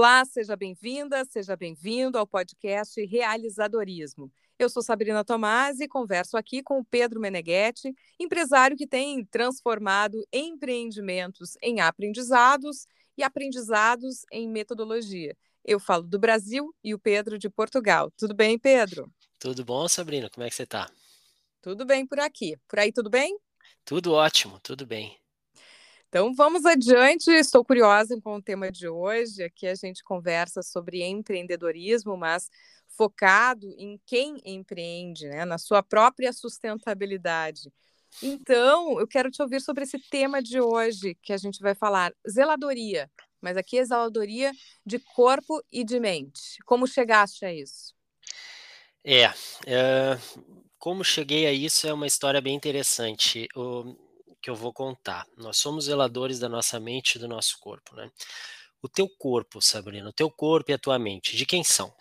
Olá, seja bem-vinda, seja bem-vindo ao podcast Realizadorismo. Eu sou Sabrina Tomás e converso aqui com o Pedro Meneghetti, empresário que tem transformado empreendimentos em aprendizados e aprendizados em metodologia. Eu falo do Brasil e o Pedro de Portugal. Tudo bem, Pedro? Tudo bom, Sabrina? Como é que você está? Tudo bem por aqui. Por aí, tudo bem? Tudo ótimo, tudo bem. Então vamos adiante. Estou curiosa com o tema de hoje. Aqui a gente conversa sobre empreendedorismo, mas focado em quem empreende, né? na sua própria sustentabilidade. Então, eu quero te ouvir sobre esse tema de hoje, que a gente vai falar zeladoria, mas aqui é zeladoria de corpo e de mente. Como chegaste a isso? É, é como cheguei a isso é uma história bem interessante. O, que eu vou contar. Nós somos zeladores da nossa mente e do nosso corpo, né? O teu corpo, Sabrina, o teu corpo e a tua mente, de quem são?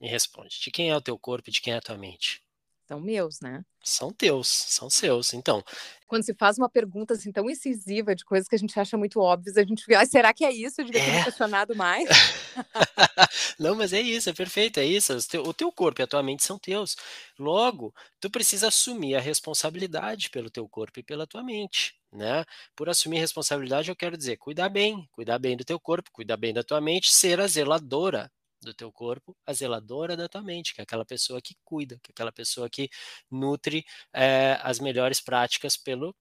Me responde. De quem é o teu corpo e de quem é a tua mente? São meus, né? São teus, são seus. Então. Quando se faz uma pergunta assim tão incisiva de coisas que a gente acha muito óbvias, a gente fica, ah, será que é isso? Eu devia ter é. me questionado mais. Não, mas é isso, é perfeito, é isso. O teu corpo e a tua mente são teus. Logo, tu precisa assumir a responsabilidade pelo teu corpo e pela tua mente, né? Por assumir responsabilidade, eu quero dizer, cuidar bem, cuidar bem do teu corpo, cuidar bem da tua mente, ser a zeladora do teu corpo, a zeladora da tua mente, que é aquela pessoa que cuida, que é aquela pessoa que nutre é, as melhores práticas pelo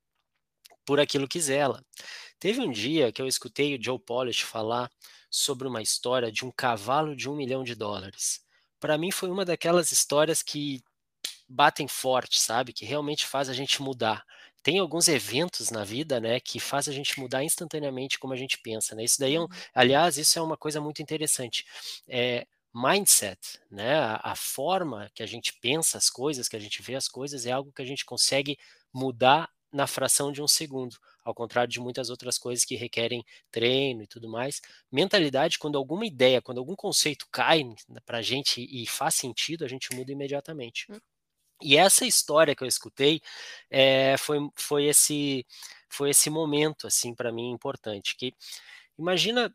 por aquilo que zela. Teve um dia que eu escutei o Joe Polish falar sobre uma história de um cavalo de um milhão de dólares. Para mim foi uma daquelas histórias que batem forte, sabe? Que realmente faz a gente mudar. Tem alguns eventos na vida, né, que faz a gente mudar instantaneamente como a gente pensa, né? Isso daí, é um, uhum. aliás, isso é uma coisa muito interessante. É, mindset, né? A, a, forma que a gente pensa as coisas, que a gente vê as coisas, é algo que a gente consegue mudar na fração de um segundo, ao contrário de muitas outras coisas que requerem treino e tudo mais. Mentalidade, quando alguma ideia, quando algum conceito cai para a gente e faz sentido, a gente muda imediatamente. Hum. E essa história que eu escutei é, foi, foi, esse, foi esse momento, assim, para mim importante. Que imagina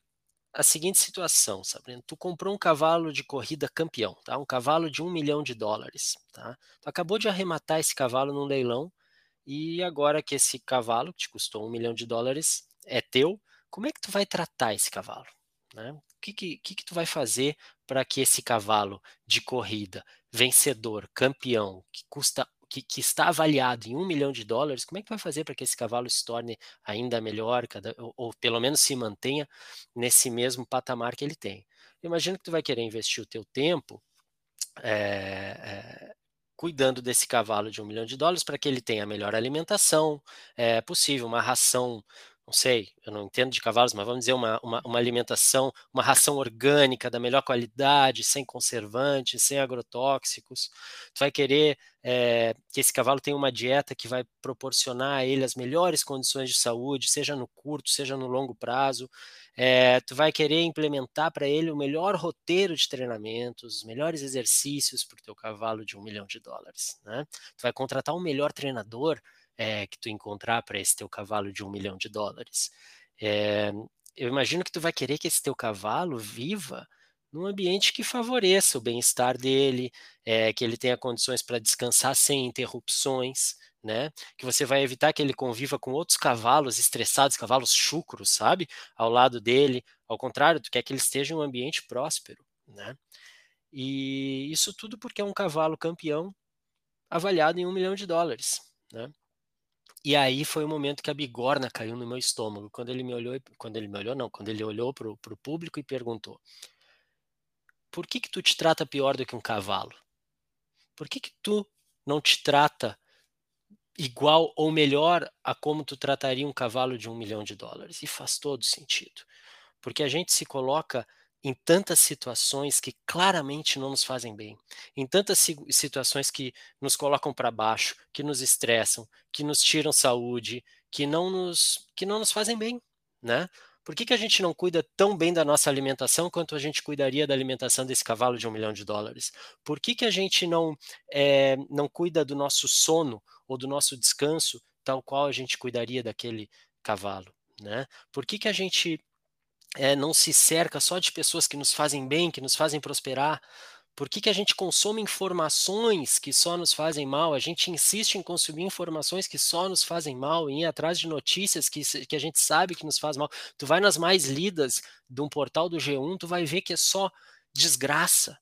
a seguinte situação, Sabrina. Tu comprou um cavalo de corrida campeão, tá? Um cavalo de um milhão de dólares, tá? Tu acabou de arrematar esse cavalo num leilão e agora que esse cavalo, que te custou um milhão de dólares, é teu, como é que tu vai tratar esse cavalo? Né? O que, que, que, tu vai fazer para que esse cavalo de corrida, vencedor, campeão, que custa que, que, está avaliado em um milhão de dólares, como é que vai fazer para que esse cavalo se torne ainda melhor, cada, ou, ou, pelo menos se mantenha nesse mesmo patamar que ele tem? Eu imagino que tu vai querer investir o teu tempo é, cuidando desse cavalo de um milhão de dólares para que ele tenha a melhor alimentação é, possível, uma ração não sei, eu não entendo de cavalos, mas vamos dizer uma, uma, uma, alimentação, uma ração orgânica da melhor qualidade, sem conservantes, sem agrotóxicos. Tu vai querer é, que esse cavalo tenha uma dieta que vai proporcionar a ele as melhores condições de saúde, seja no curto, seja no longo prazo. É, tu vai querer implementar para ele o melhor roteiro de treinamentos, os melhores exercícios para o teu cavalo de um milhão de dólares. Né? Tu vai contratar um melhor treinador é, que tu encontrar para esse teu cavalo de um milhão de dólares. É, eu imagino que tu vai querer que esse teu cavalo viva num ambiente que favoreça o bem-estar dele, é, que ele tenha condições para descansar sem interrupções, né? Que você vai evitar que ele conviva com outros cavalos estressados, cavalos chucros, sabe? Ao lado dele. Ao contrário, tu quer que ele esteja em um ambiente próspero, né? E isso tudo porque é um cavalo campeão avaliado em um milhão de dólares, né? E aí foi o momento que a bigorna caiu no meu estômago, quando ele me olhou, quando ele me olhou não, quando ele olhou para o público e perguntou: Por que que tu te trata pior do que um cavalo? Por que que tu não te trata igual ou melhor a como tu trataria um cavalo de um milhão de dólares? E faz todo sentido, porque a gente se coloca em tantas situações que claramente não nos fazem bem, em tantas situações que nos colocam para baixo, que nos estressam, que nos tiram saúde, que não nos, que não nos fazem bem, né? Por que, que a gente não cuida tão bem da nossa alimentação quanto a gente cuidaria da alimentação desse cavalo de um milhão de dólares? Por que, que a gente não, é, não cuida do nosso sono ou do nosso descanso tal qual a gente cuidaria daquele cavalo? Né? Por que, que a gente é, não se cerca só de pessoas que nos fazem bem, que nos fazem prosperar? Por que, que a gente consome informações que só nos fazem mal? A gente insiste em consumir informações que só nos fazem mal, em ir atrás de notícias que, que a gente sabe que nos faz mal. Tu vai nas mais lidas de um portal do G1, tu vai ver que é só desgraça.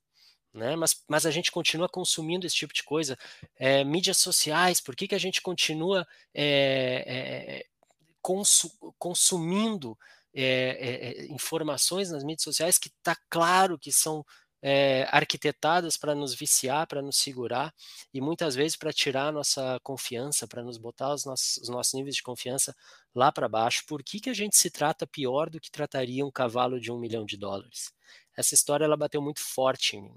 Né? Mas, mas a gente continua consumindo esse tipo de coisa. É, mídias sociais, por que, que a gente continua é, consu, consumindo informações nas mídias sociais que está claro que são é, arquitetadas para nos viciar, para nos segurar e muitas vezes para tirar a nossa confiança, para nos botar os nossos, os nossos, níveis de confiança lá para baixo. Por que, que a gente se trata pior do que trataria um cavalo de um milhão de dólares? Essa história ela bateu muito forte em mim.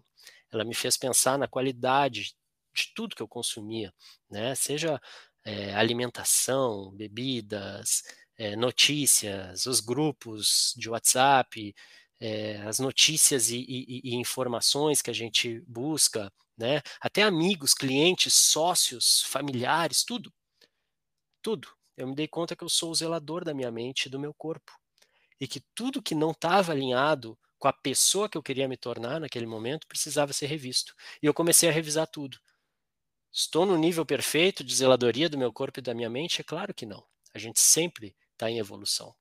Ela me fez pensar na qualidade de tudo que eu consumia, né? Seja é, alimentação, bebidas, é, notícias, os grupos de WhatsApp, é, as notícias e, e, e, informações que a gente busca, né? até amigos, clientes, sócios, familiares, tudo. Tudo. Eu me dei conta que eu sou o zelador da minha mente e do meu corpo. E que tudo que não estava alinhado com a pessoa que eu queria me tornar naquele momento precisava ser revisto. E eu comecei a revisar tudo. Estou no nível perfeito de zeladoria do meu corpo e da minha mente? É claro que não. A gente sempre está em evolução.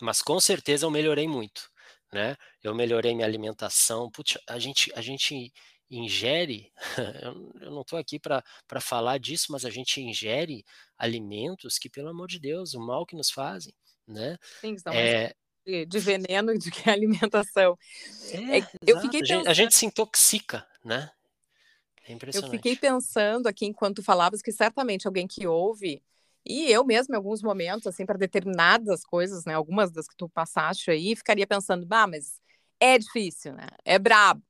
Mas com certeza eu melhorei muito né? Eu melhorei minha alimentação. Putz, a gente, a gente ingere, eu não estou aqui para falar disso, mas a gente ingere alimentos que, pelo amor de Deus, o mal que nos fazem, né? Sim, são é, de, de veneno de que alimentação. É, é, eu fiquei pensando... a, gente, a gente se intoxica, né? É eu fiquei pensando aqui enquanto falavas que certamente alguém que ouve e eu mesma, em alguns momentos, assim, para determinadas coisas, né, algumas das que tu passaste aí, ficaria pensando, bah, mas é difícil, né? É brabo.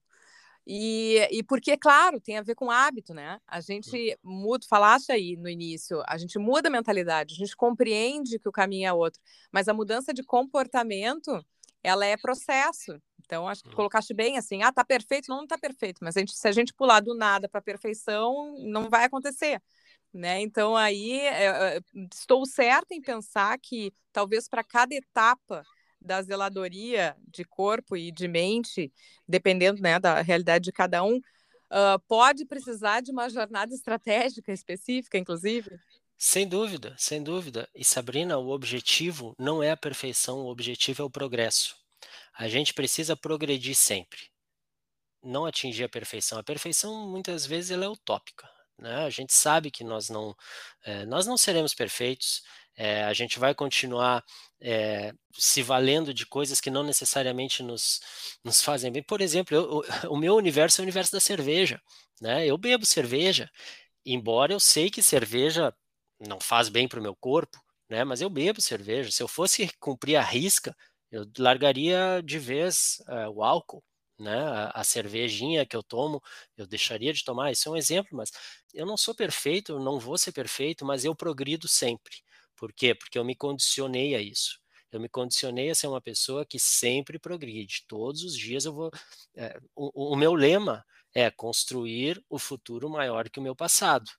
E, e porque, claro, tem a ver com hábito, né? A gente muda, falaste aí no início, a gente muda a mentalidade, a gente compreende que o caminho é outro, mas a mudança de comportamento, ela é processo. Então, acho que tu colocaste bem assim, ah, tá perfeito, não, não tá perfeito, mas a gente, se a gente pular do nada para perfeição, não vai acontecer. Né? Então, aí é, estou certa em pensar que talvez para cada etapa da zeladoria de corpo e de mente, dependendo né, da realidade de cada um, uh, pode precisar de uma jornada estratégica específica, inclusive? Sem dúvida, sem dúvida. E Sabrina, o objetivo não é a perfeição, o objetivo é o progresso. A gente precisa progredir sempre. Não atingir a perfeição. A perfeição, muitas vezes, ela é utópica. Né? A gente sabe que nós não, é, nós não seremos perfeitos, é, a gente vai continuar é, se valendo de coisas que não necessariamente nos, nos fazem bem. Por exemplo, eu, o, o meu universo é o universo da cerveja. Né? Eu bebo cerveja, embora eu sei que cerveja não faz bem para o meu corpo, né? mas eu bebo cerveja. Se eu fosse cumprir a risca, eu largaria de vez o álcool né? A, a, cervejinha que eu tomo, eu deixaria de tomar. Isso é um exemplo, mas eu não sou perfeito, não vou ser perfeito, mas eu progrido sempre. Por quê? Porque eu me condicionei a isso. Eu me condicionei a ser uma pessoa que sempre progride. Todos os dias eu vou. É, o, o meu lema é construir o futuro maior que o meu passado.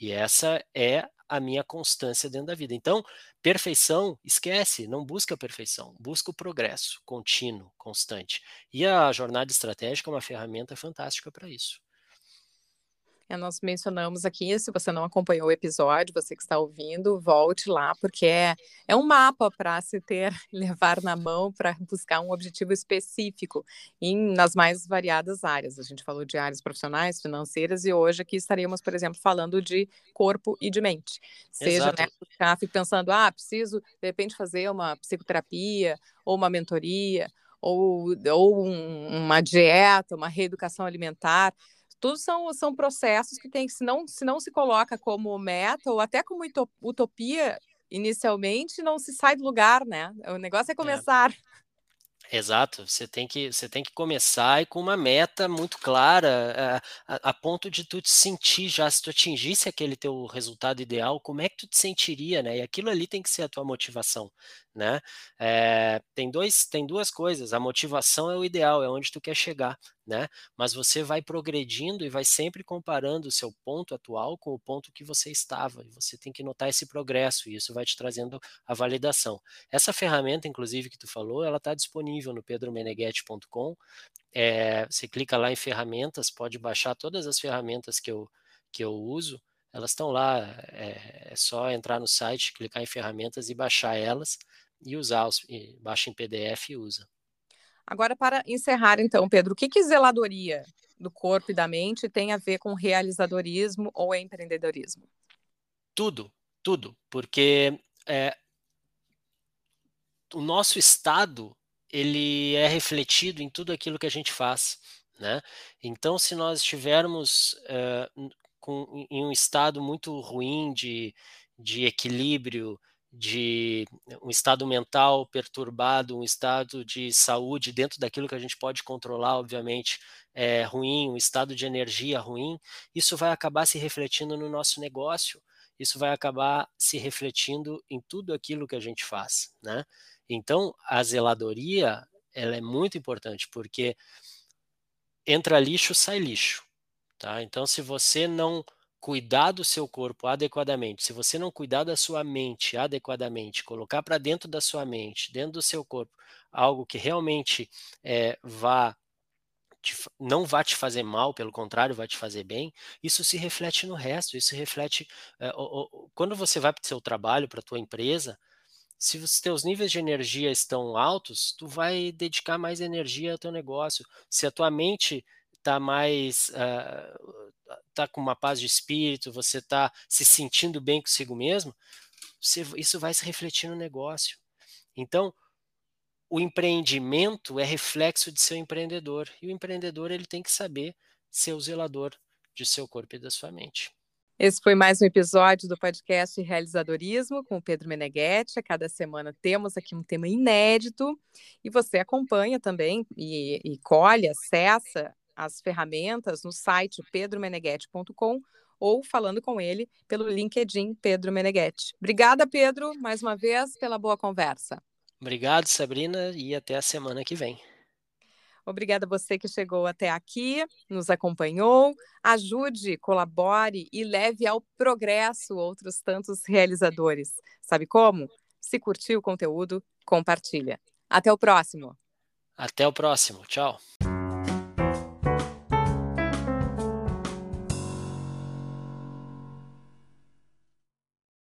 E essa é a minha constância dentro da vida. Então, perfeição, esquece, não busca a perfeição, busca o progresso contínuo, constante. E a jornada estratégica é uma ferramenta fantástica para isso. É, nós mencionamos aqui, se você não acompanhou o episódio, você que está ouvindo, volte lá, porque é, é um mapa para se ter, levar na mão para buscar um objetivo específico em, nas mais variadas áreas. A gente falou de áreas profissionais, financeiras, e hoje aqui estaremos, por exemplo, falando de corpo e de mente. Seja, Exato. né, ficar pensando, ah, preciso, de repente, fazer uma psicoterapia ou uma mentoria, ou, ou um, uma dieta, uma reeducação alimentar tudo são, são processos que tem, se não, se não se coloca como meta ou até como utopia inicialmente, não se sai do lugar, né? O negócio é, é. começar. É. Exato, você tem que você tem que começar e com uma meta muito clara, a, a, a, ponto de tu te sentir já, se tu atingisse aquele teu resultado ideal, como é que tu te sentiria, né? E aquilo ali tem que ser a tua motivação, né? É, tem, dois, tem duas coisas. A motivação é o ideal, é onde tu quer chegar, né? Mas você vai progredindo e vai sempre comparando o seu ponto atual com o ponto que você estava. E você tem que notar esse progresso e isso vai te trazendo a validação. Essa ferramenta, inclusive, que tu falou, ela está disponível no pedromeneghetti.com. É, você clica lá em ferramentas, pode baixar todas as ferramentas que eu, que eu uso elas estão lá, é, é, só entrar no site, clicar em ferramentas e baixar elas e usar, os, e baixa em PDF e usa. Agora, para encerrar, então, Pedro, o que, que zeladoria do corpo e da mente tem a ver com realizadorismo ou empreendedorismo? Tudo, tudo, porque é, o nosso estado ele é refletido em tudo aquilo que a gente faz, né? Então, se nós estivermos uh, com, em um estado muito ruim de, de equilíbrio, de um estado mental perturbado, um estado de saúde dentro daquilo que a gente pode controlar, obviamente, é ruim, um estado de energia ruim, isso vai acabar se refletindo no nosso negócio, isso vai acabar se refletindo em tudo aquilo que a gente faz, né? Então, a zeladoria, ela é muito importante, porque entra lixo, sai lixo, tá? Então, se você não cuidar do seu corpo adequadamente, se você não cuidar da sua mente adequadamente, colocar para dentro da sua mente, dentro do seu corpo, algo que realmente é, vá te, não vai te fazer mal, pelo contrário, vai te fazer bem, isso se reflete no resto, isso reflete é, o, o, quando você vai para o seu trabalho, para a tua empresa, se os teus níveis de energia estão altos, tu vai dedicar mais energia ao teu negócio. Se a tua mente está mais uh, tá com uma paz de espírito, você está se sentindo bem consigo mesmo, você, isso vai se refletir no negócio. Então, o empreendimento é reflexo de seu empreendedor e o empreendedor ele tem que saber ser o zelador de seu corpo e da sua mente. Esse foi mais um episódio do podcast Realizadorismo com o Pedro Meneghetti. A cada semana temos aqui um tema inédito e você acompanha também e, e colhe, acessa as ferramentas no site pedromeneghetti.com ou falando com ele pelo LinkedIn Pedro Meneghetti. Obrigada, Pedro, mais uma vez pela boa conversa. Obrigado, Sabrina, e até a semana que vem. Obrigada a você que chegou até aqui, nos acompanhou. Ajude, colabore e leve ao progresso outros tantos realizadores. Sabe como? Se curtiu o conteúdo, compartilha. Até o próximo. Até o próximo. Tchau.